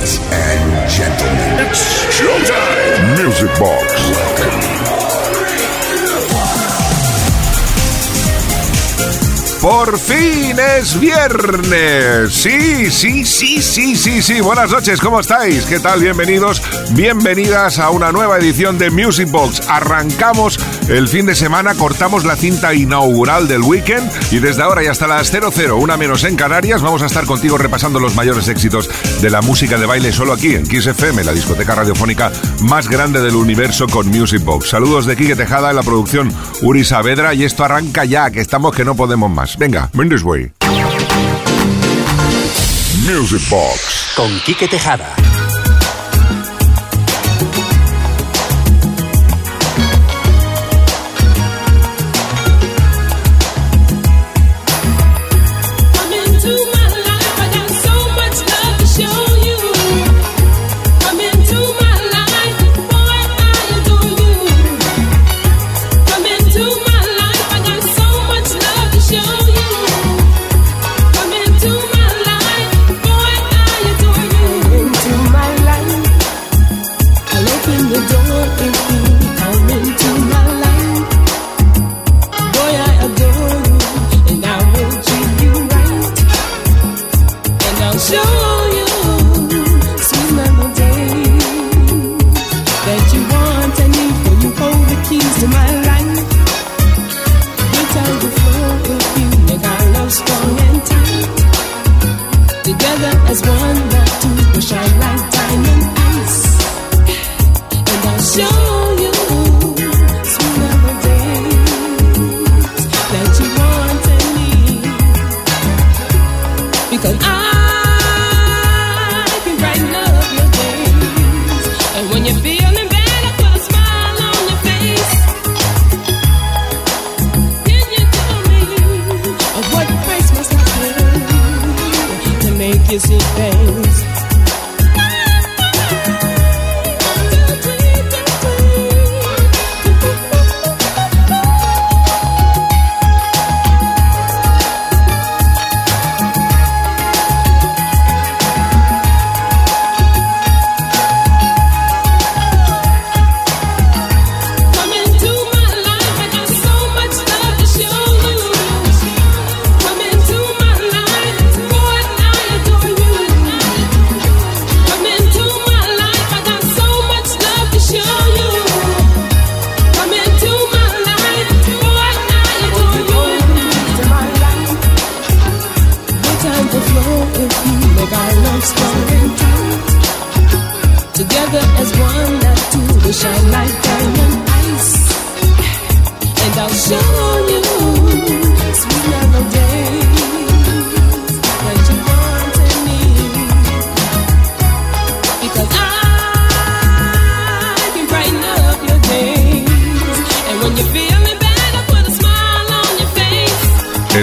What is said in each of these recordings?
And gentlemen. Music Box. Por fin es viernes. Sí, sí, sí, sí, sí, sí. Buenas noches, ¿cómo estáis? ¿Qué tal? Bienvenidos, bienvenidas a una nueva edición de Music Box. Arrancamos el fin de semana, cortamos la cinta inaugural del weekend y desde ahora y hasta las 00, una menos en Canarias, vamos a estar contigo repasando los mayores éxitos de la música de baile solo aquí en Kiss FM, la discoteca radiofónica más grande del universo con Music Box. Saludos de Quique Tejada en la producción Uri Saavedra y esto arranca ya, que estamos que no podemos más. Venga, Mendes Way. Music Box. Con Quique Tejada.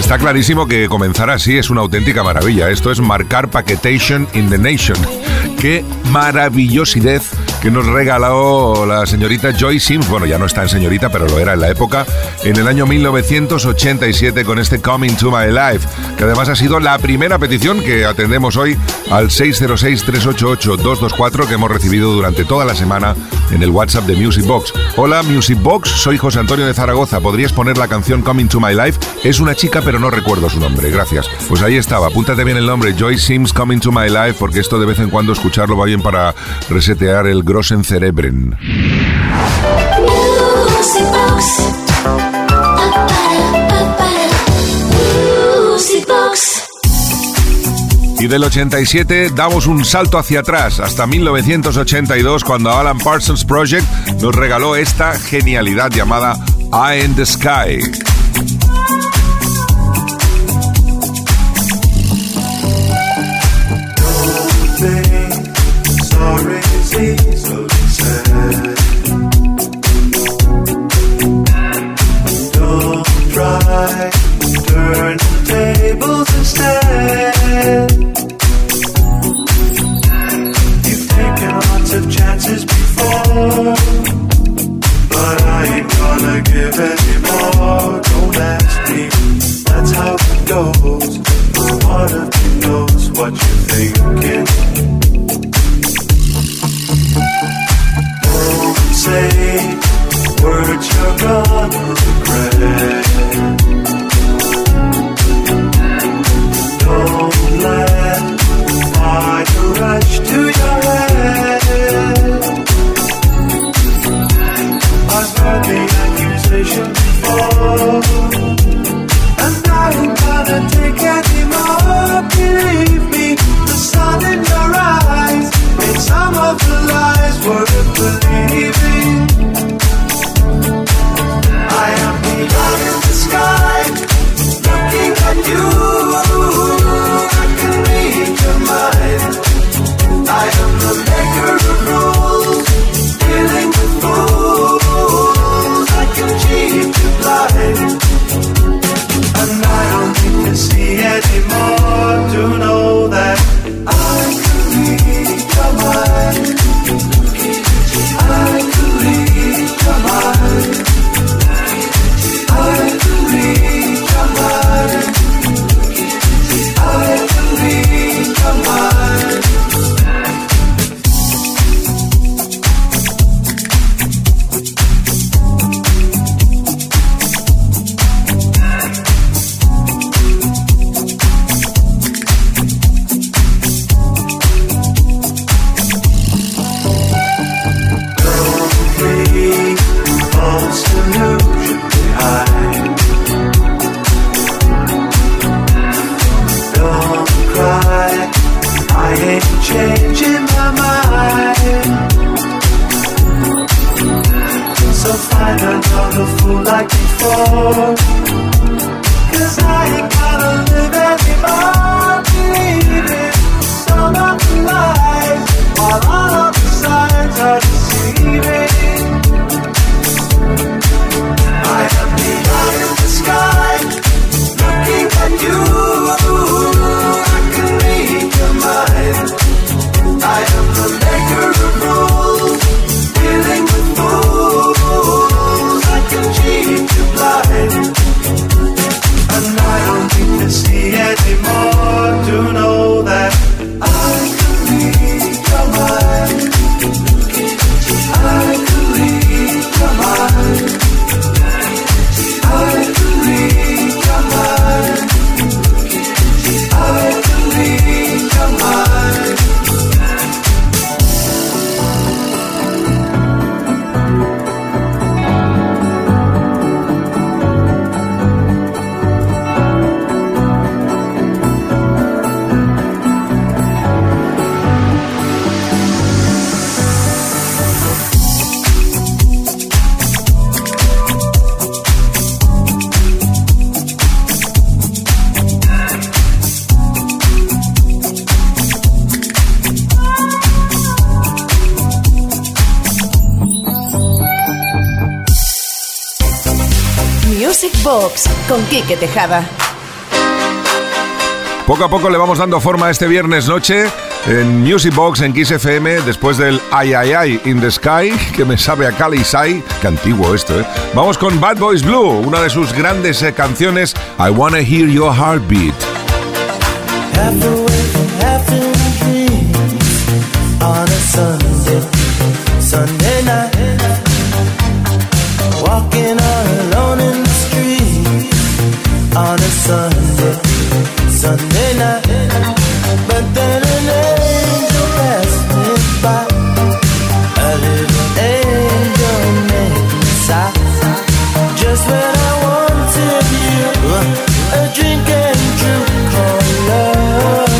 Está clarísimo que comenzar así es una auténtica maravilla. Esto es marcar Paquetation in the Nation. Qué maravillosidad que nos regaló la señorita Joy Sims, bueno, ya no está en señorita, pero lo era en la época, en el año 1987 con este Coming to My Life, que además ha sido la primera petición que atendemos hoy al 606-388-224 que hemos recibido durante toda la semana en el WhatsApp de Music Box. Hola Music Box, soy José Antonio de Zaragoza, ¿podrías poner la canción Coming to My Life? Es una chica, pero no recuerdo su nombre, gracias. Pues ahí estaba, apúntate bien el nombre, Joy Sims Coming to My Life, porque esto de vez en cuando escucharlo va bien para resetear el grossen cerebren. Y del 87 damos un salto hacia atrás hasta 1982 cuando Alan Parsons Project nos regaló esta genialidad llamada Eye in the Sky. Con Quique Tejada. Poco a poco le vamos dando forma a este viernes noche en Music Box en Kiss FM después del Ay Ay Ay in the Sky que me sabe a Cali Sai, que antiguo esto, ¿eh? Vamos con Bad Boys Blue, una de sus grandes eh, canciones I Wanna Hear Your Heartbeat. on a Sunday, Sunday night. But then an angel passed me by, a little angel made me sigh. Just when I wanted you, a drink and true called love.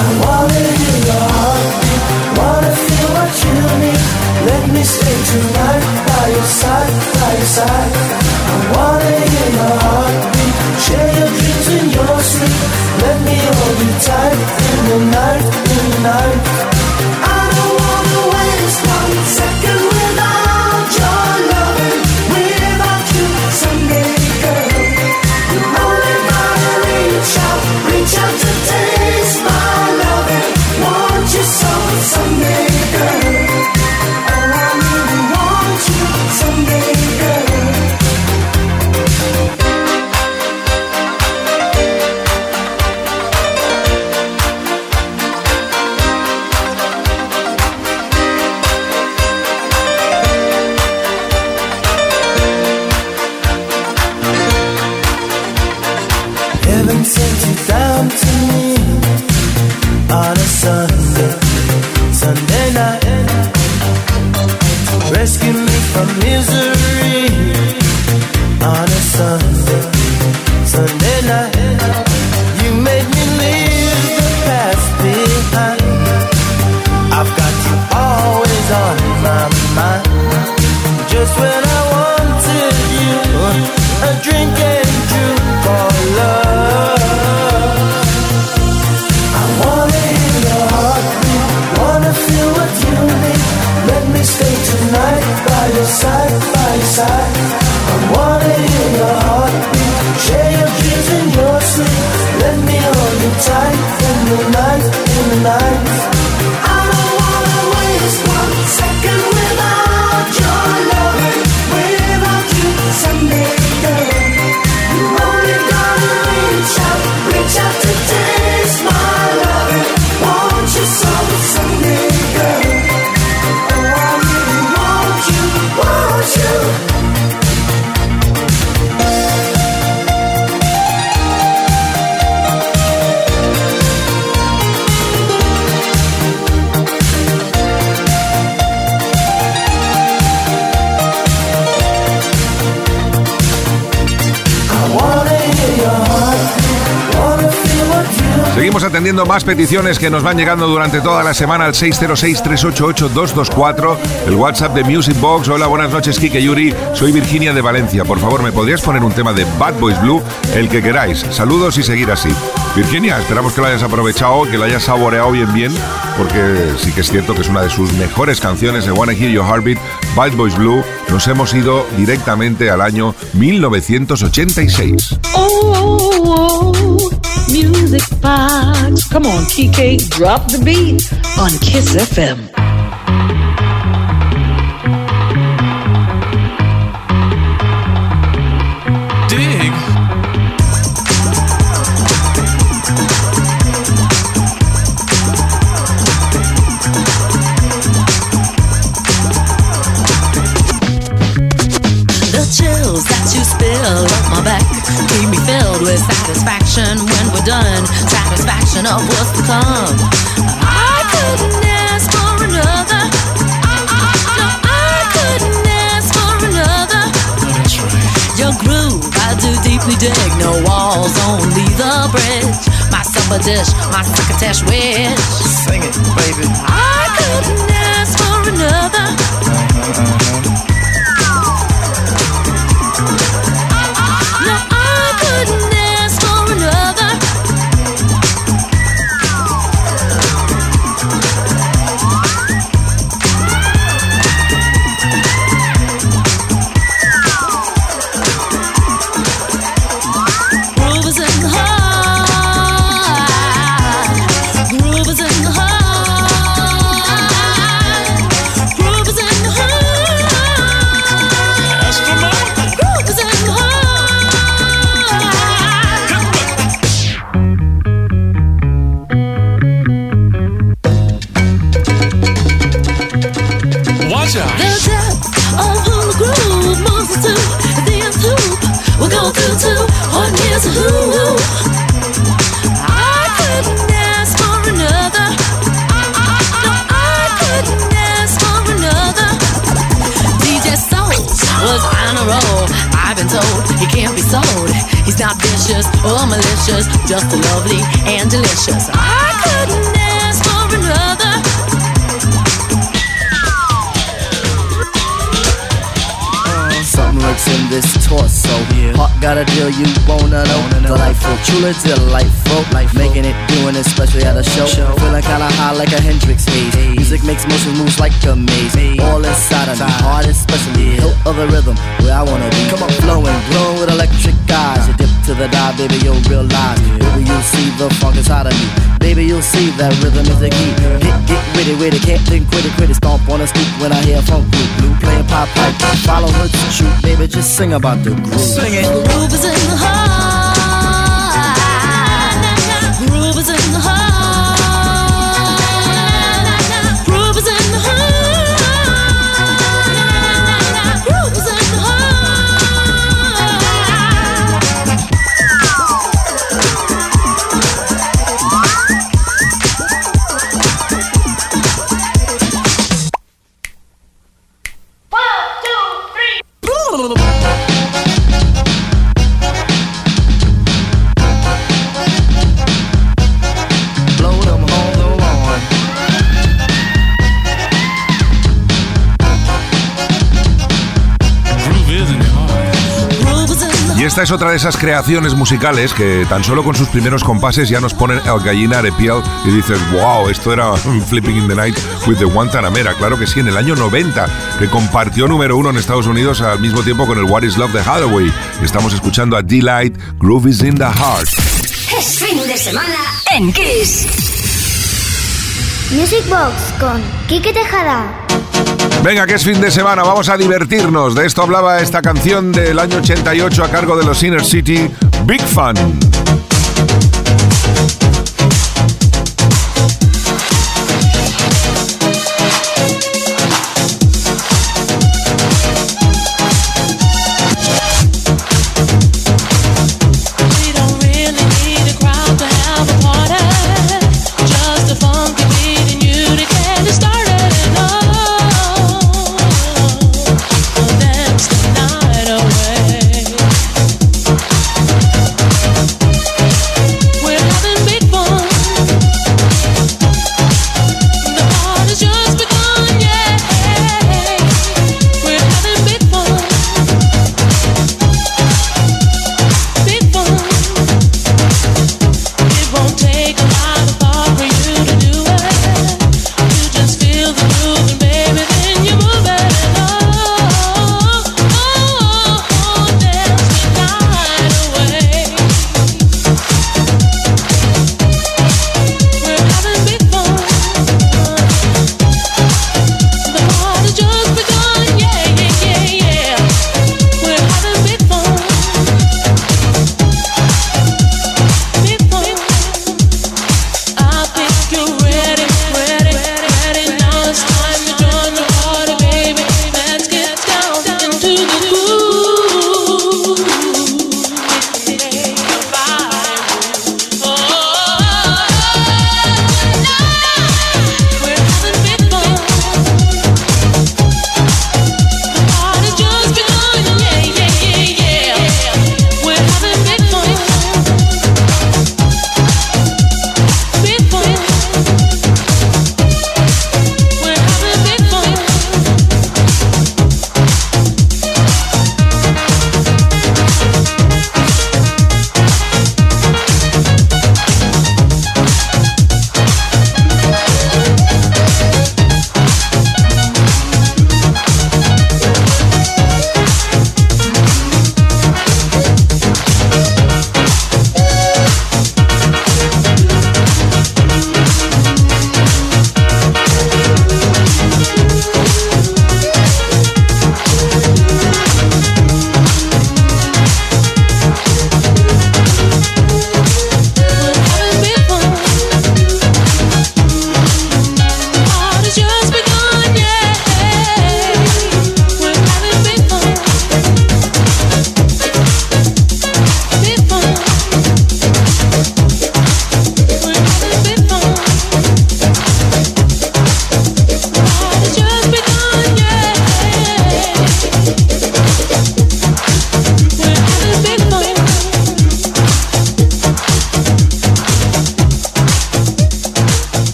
I wanted you your heartbeat, wanna feel what you need. Let me stay tonight by your side, by your side. Más peticiones que nos van llegando durante toda la semana al 606-388-224, el WhatsApp de Music Box. Hola, buenas noches, Kike Yuri. Soy Virginia de Valencia. Por favor, ¿me podrías poner un tema de Bad Boys Blue? El que queráis. Saludos y seguir así. Virginia, esperamos que lo hayas aprovechado, que lo hayas saboreado bien bien, porque sí que es cierto que es una de sus mejores canciones de Wanna Hear Your Heartbeat, Bad Boys Blue. Nos hemos ido directamente al año 1986. music box. Come on, drop the beat on Kiss FM. Dish, my succotash wish. Sing it, baby. I couldn't ask for another. Uh-huh, just lovely and delicious. I couldn't ask for another. Uh, something lurks in this torso. Yeah. Heart got a deal you wanna know. Delightful, truly delightful. Life making it, doing it, especially at a show. show. Feeling kinda high like a Hendrix haze. Hey. Music makes motion moves like a maze. Hey. All inside of me, heart especially. Yeah. Hilt of the rhythm, where I wanna be. Come on, flowing, glowing with electric eyes. You dip to the dive, baby, you'll realize. Baby, you'll see the funk inside of me. Baby, you'll see that rhythm is the key. Get, get witty, witty, can't think, quit it, quit it. Stomp on a stoop when I hear funk blue. Blue playing pop pipe, follow her to shoot. Baby, just sing about the groove. Sing it. The groove is in the heart. Esta es otra de esas creaciones musicales que tan solo con sus primeros compases ya nos ponen el gallina de piel y dices, wow, esto era Flipping in the Night with the Guantanamera. Claro que sí, en el año 90, que compartió número uno en Estados Unidos al mismo tiempo con el What is Love de Hathaway. Estamos escuchando a Delight, Groove is in the Heart. Es fin de semana en Kiss. Music Box con Kike Tejada. Venga, que es fin de semana, vamos a divertirnos. De esto hablaba esta canción del año 88 a cargo de los Inner City, Big Fun.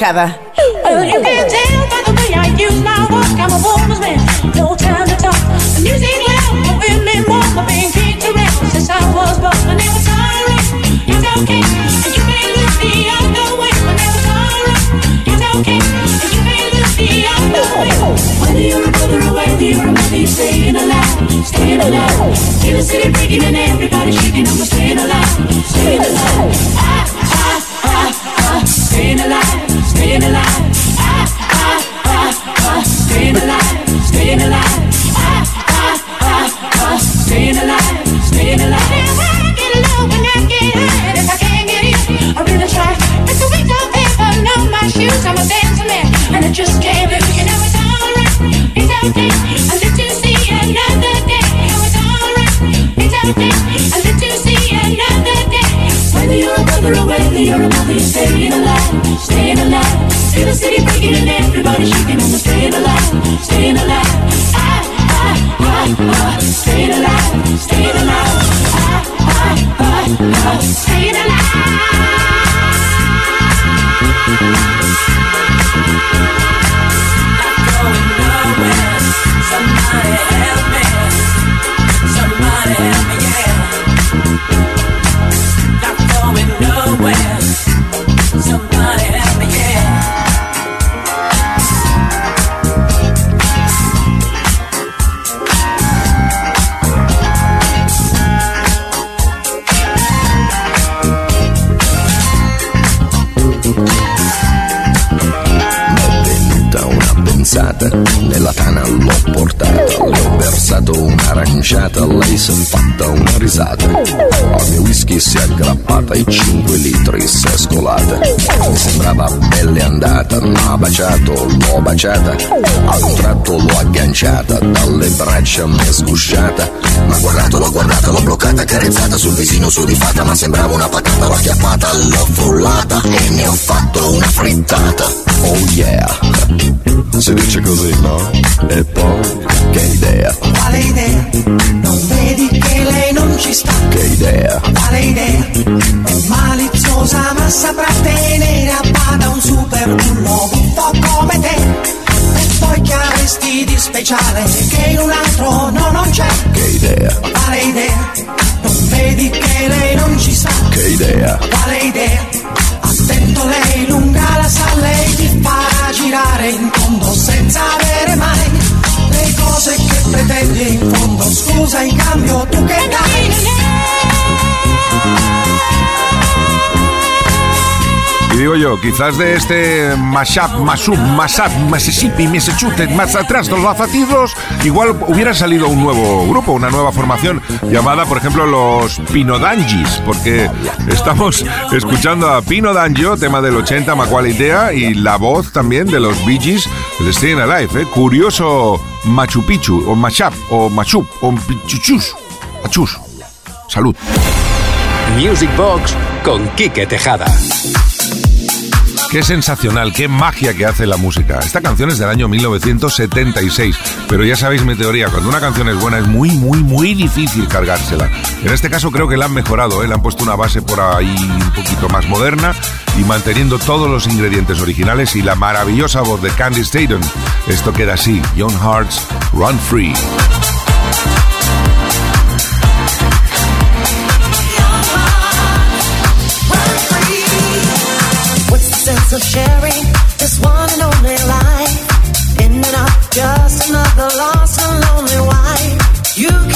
Con nella tana l'ho portata, versato un'aranciata, lei si è fatta una risata. Al mio whisky si è aggrappata e 5 litri si è scolata. Mi sembrava belle andata, ma ha baciato, l'ho baciata, a un tratto l'ho agganciata, dalle braccia mi è sgusciata. Ma guardato, l'ho guardata, l'ho bloccata, carezzata sul visino sudifata, ma sembrava una patata, l'ho acchiappata, l'ho frullata e ne ho fatto una frittata. Oh yeah, si dice così, no? E poi, che idea, Quale idea? Non vedi che lei non ci sta? che idea, Quale idea? È maliziosa ma saprà tenere a bada un super bullo buffo come te. E poi che avresti di speciale che in un altro no non c'è? che idea, Quale idea? Non vedi che lei non ci sta? che idea, Quale idea? Attento lei lunga la sa, lei ti farà girare in fondo senza avere mai cose fondo. Cambio Y digo yo, quizás de este mashup, mashup, mashup, Mississippi, Massachusetts, más atrás, los lafatidos, igual hubiera salido un nuevo grupo, una nueva formación llamada, por ejemplo, los Pinodangis, porque estamos escuchando a Pino D'Angio, tema del 80, Macaulay Idea, y la voz también de los Bee Gees, el Staying Alive, ¿eh? curioso Machu Picchu, o Mashup, o Machup, o Pichuchus, Achus. Salud. Music Box con Quique Tejada. Qué sensacional, qué magia que hace la música. Esta canción es del año 1976, pero ya sabéis mi teoría, cuando una canción es buena es muy, muy, muy difícil cargársela. En este caso creo que la han mejorado, ¿eh? le han puesto una base por ahí un poquito más moderna y manteniendo todos los ingredientes originales y la maravillosa voz de Candy Staten. Esto queda así, Young Hearts, Run Free. Of sharing this one and only life? In and out, just another lost and lonely wife. You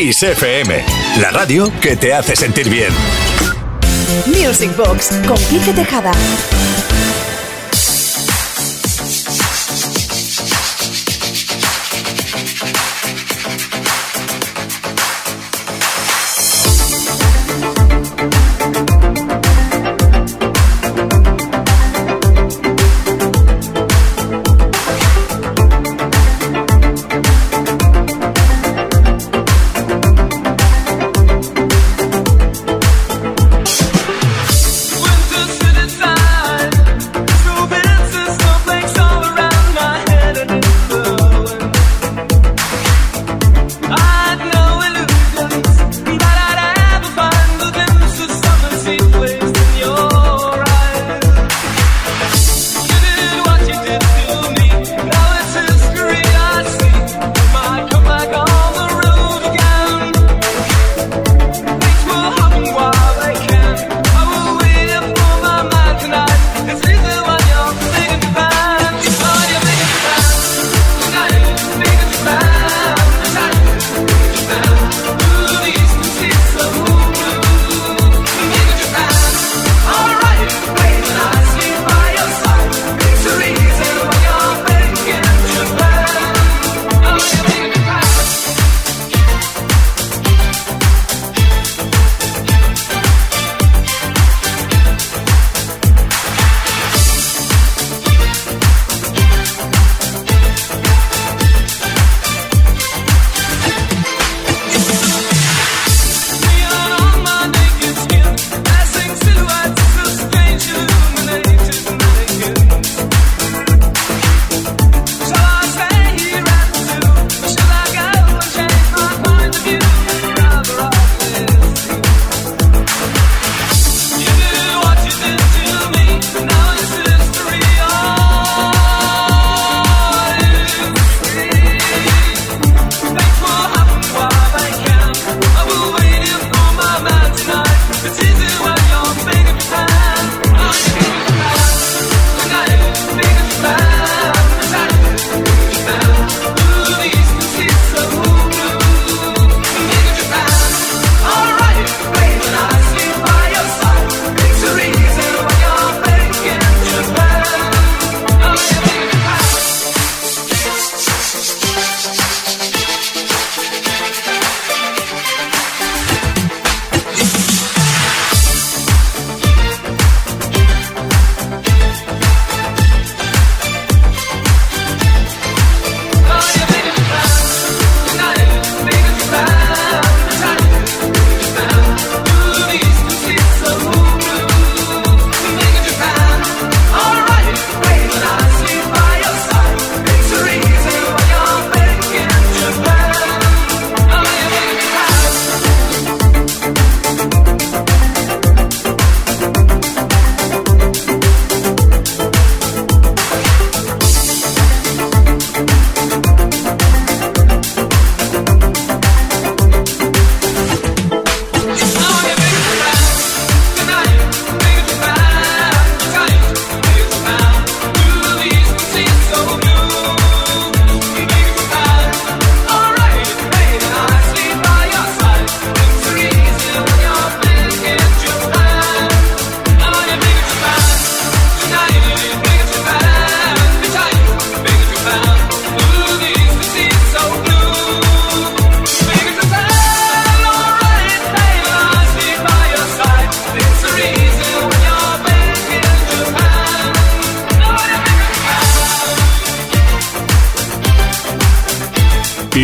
Kiss FM, la radio que te hace sentir bien. Music Box con Kike Tejada.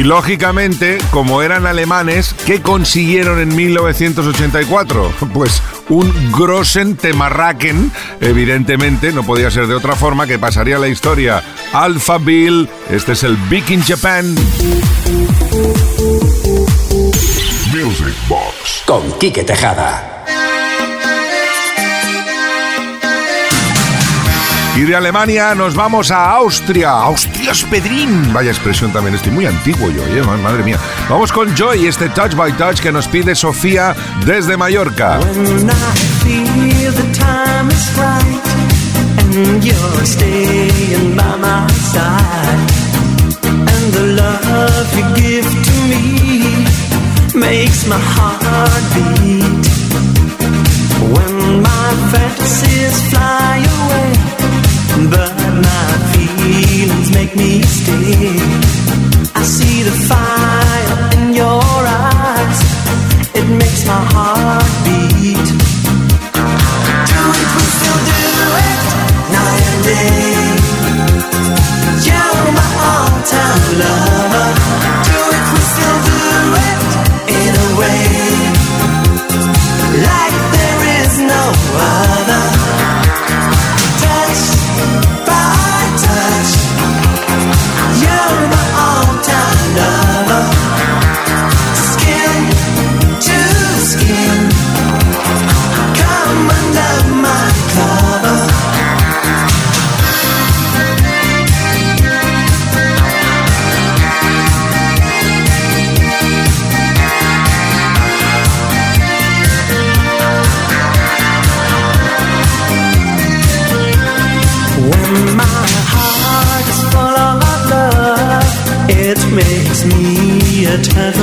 Lógicamente, como eran alemanes, ¿qué consiguieron en 1984? Pues un Grossen Temarraken, evidentemente, no podía ser de otra forma, que pasaría la historia. Alpha Bill, este es el Big in Japan. Music Box con Quique Tejada. Y de Alemania nos vamos a Austria. Austria es Pedrín. Vaya expresión también, estoy muy antiguo yo, ¿eh? madre mía. Vamos con Joy, este Touch by Touch que nos pide Sofía desde Mallorca. Makes my heart beat. When my make me stay. I see the fire me a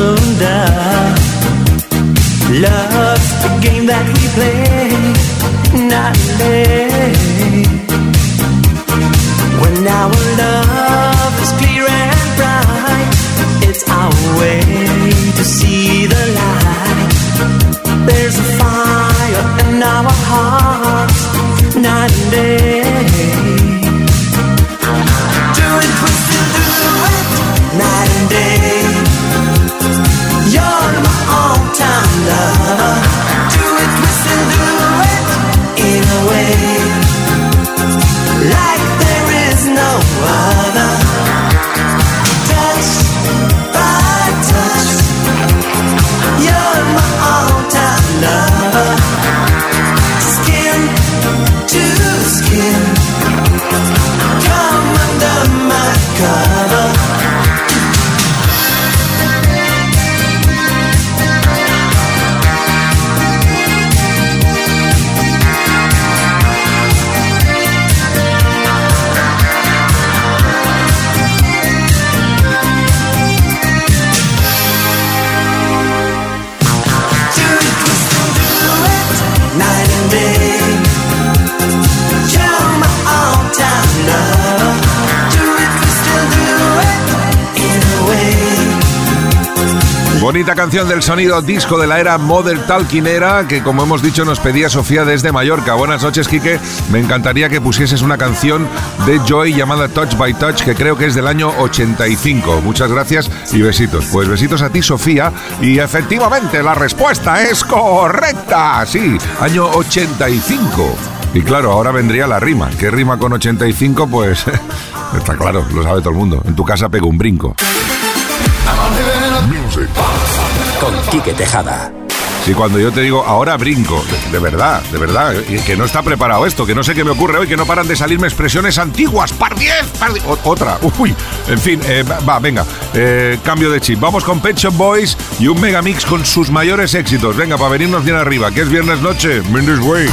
canción del sonido disco de la era Mother Talkinera que como hemos dicho nos pedía Sofía desde Mallorca. Buenas noches, Quique. Me encantaría que pusieses una canción de Joy llamada Touch by Touch que creo que es del año 85. Muchas gracias y besitos. Pues besitos a ti, Sofía. Y efectivamente la respuesta es correcta. Sí, año 85. Y claro, ahora vendría la rima. ¿Qué rima con 85? Pues está claro, lo sabe todo el mundo. En tu casa pego un brinco. Music con Quique Tejada. Sí, cuando yo te digo ahora brinco, de, de verdad, de verdad, y que no está preparado esto, que no sé qué me ocurre hoy, que no paran de salirme expresiones antiguas. ¡Par 10! Par die- o- otra, uy, en fin, eh, va, venga, eh, cambio de chip. Vamos con Pet Shop Boys y un megamix con sus mayores éxitos. Venga, para venirnos bien arriba, que es viernes noche, Mendes Way.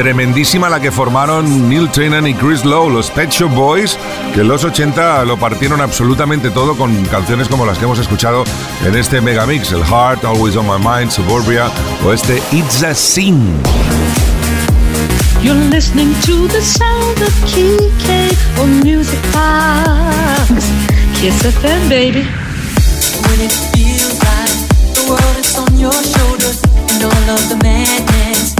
Tremendísima la que formaron Neil Tennant y Chris Lowe, los Pet Shop Boys, que en los 80 lo partieron absolutamente todo con canciones como las que hemos escuchado en este megamix, el Heart, Always on My Mind, Suburbia o este It's a Sin. The When it feels like the world is on your shoulders and all of the madness.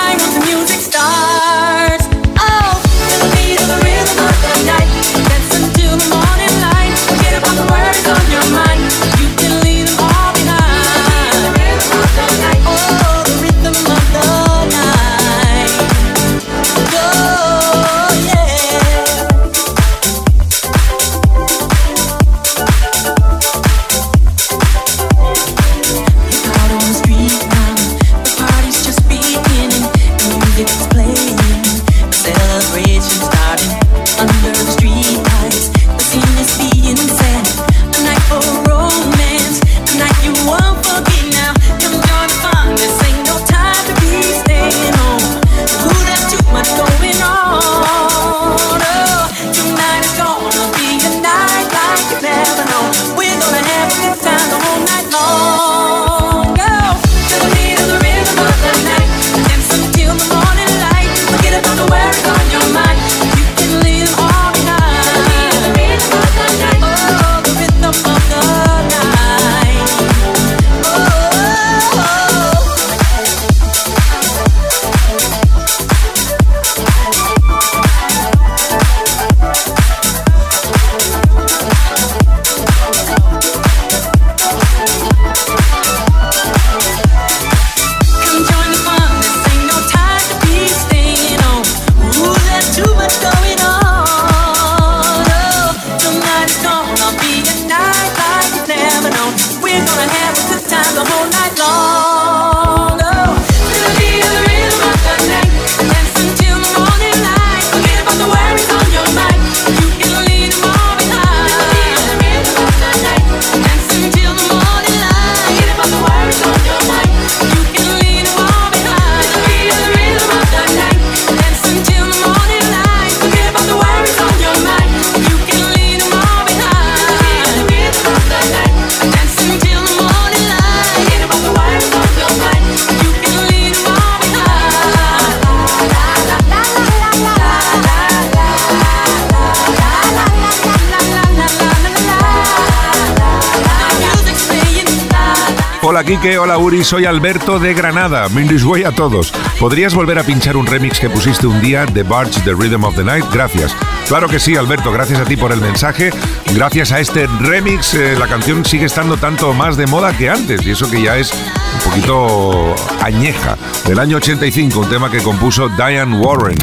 Hola Quique, hola Uri, soy Alberto de Granada. Mindisway a todos. ¿Podrías volver a pinchar un remix que pusiste un día de Barge The Rhythm of the Night? Gracias. Claro que sí, Alberto, gracias a ti por el mensaje. Gracias a este remix, eh, la canción sigue estando tanto más de moda que antes, y eso que ya es un poquito añeja. Del año 85, un tema que compuso Diane Warren.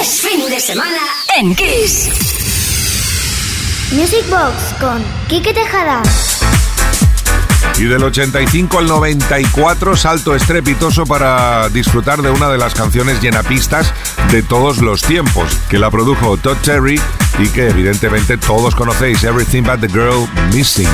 Es fin de semana en Kiss. Music Box con Quique Tejada. Y del 85 al 94, salto estrepitoso para disfrutar de una de las canciones llenapistas de todos los tiempos, que la produjo Todd Terry y que evidentemente todos conocéis, Everything But the Girl Missing.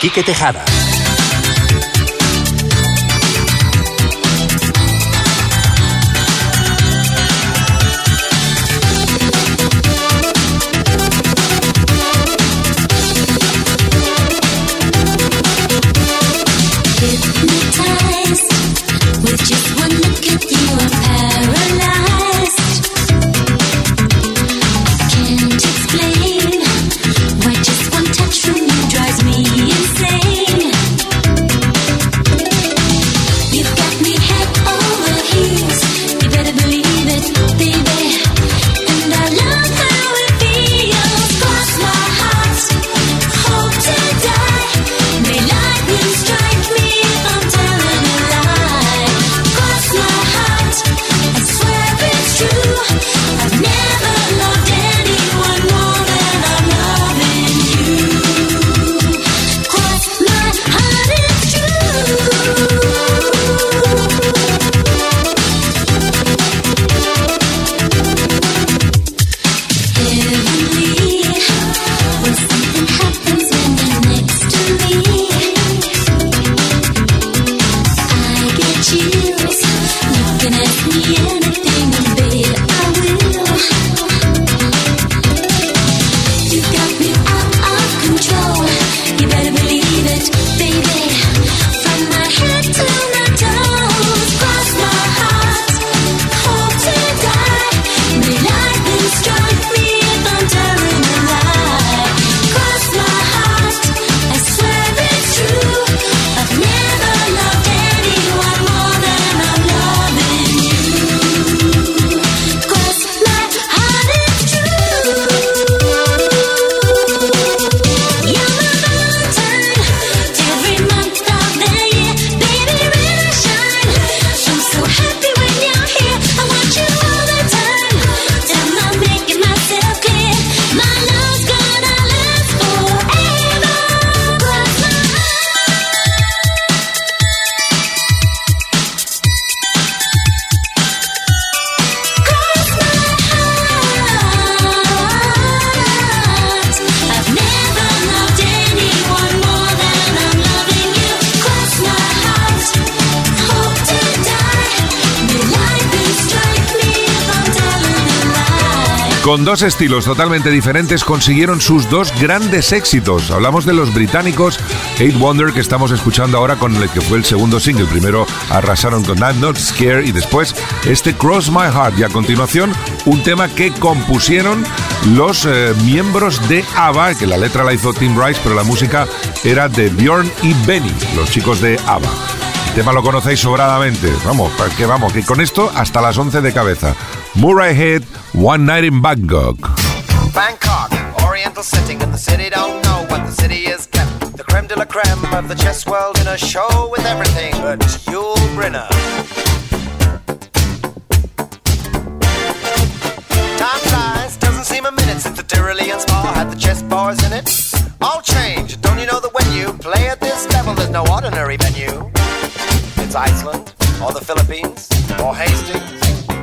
Quique Tejada. Con dos estilos totalmente diferentes consiguieron sus dos grandes éxitos. Hablamos de los británicos Eight Wonder que estamos escuchando ahora con el que fue el segundo single. Primero arrasaron con I'm Not Scared y después este Cross My Heart y a continuación un tema que compusieron los eh, miembros de ABBA, que la letra la hizo Tim Rice, pero la música era de Bjorn y Benny, los chicos de ABBA. Tema lo conocéis sobradamente. Vamos, que vamos, que con esto hasta las 11 de cabeza. Murray Head, One Night in Bangkok. Bangkok, oriental setting, and the city don't know what the city is kept. The creme de la creme of the chess world in a show with everything but Yul Brynner. Time flies, doesn't seem a minute since the Tyrolean spa had the chess bars in it. All change, don't you know that when you play at this level, there's no ordinary venue? It's Iceland, or the Philippines, or Hastings,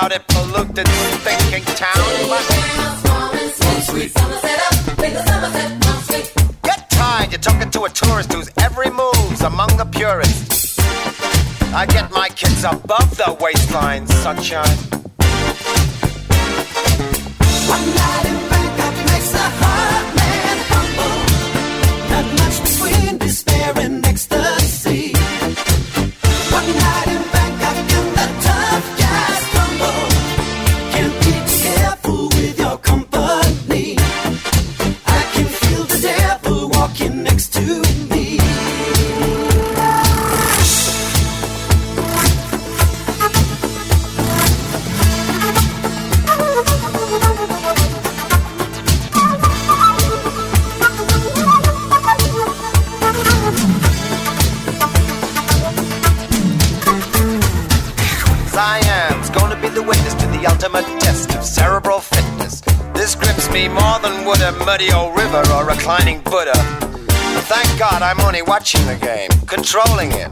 crowded, polluted, thinking town, get tired. You're talking to a tourist whose every move's among the purists. I get my kids above the waistline, sunshine. One night would a muddy old river or reclining Buddha. Thank God I'm only watching the game, controlling it.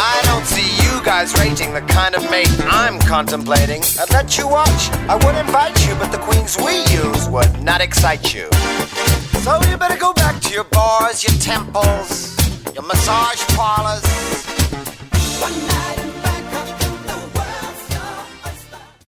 I don't see you guys rating the kind of mate I'm contemplating. I'd let you watch, I would invite you, but the queens we use would not excite you. So you better go back to your bars, your temples, your massage parlors. One night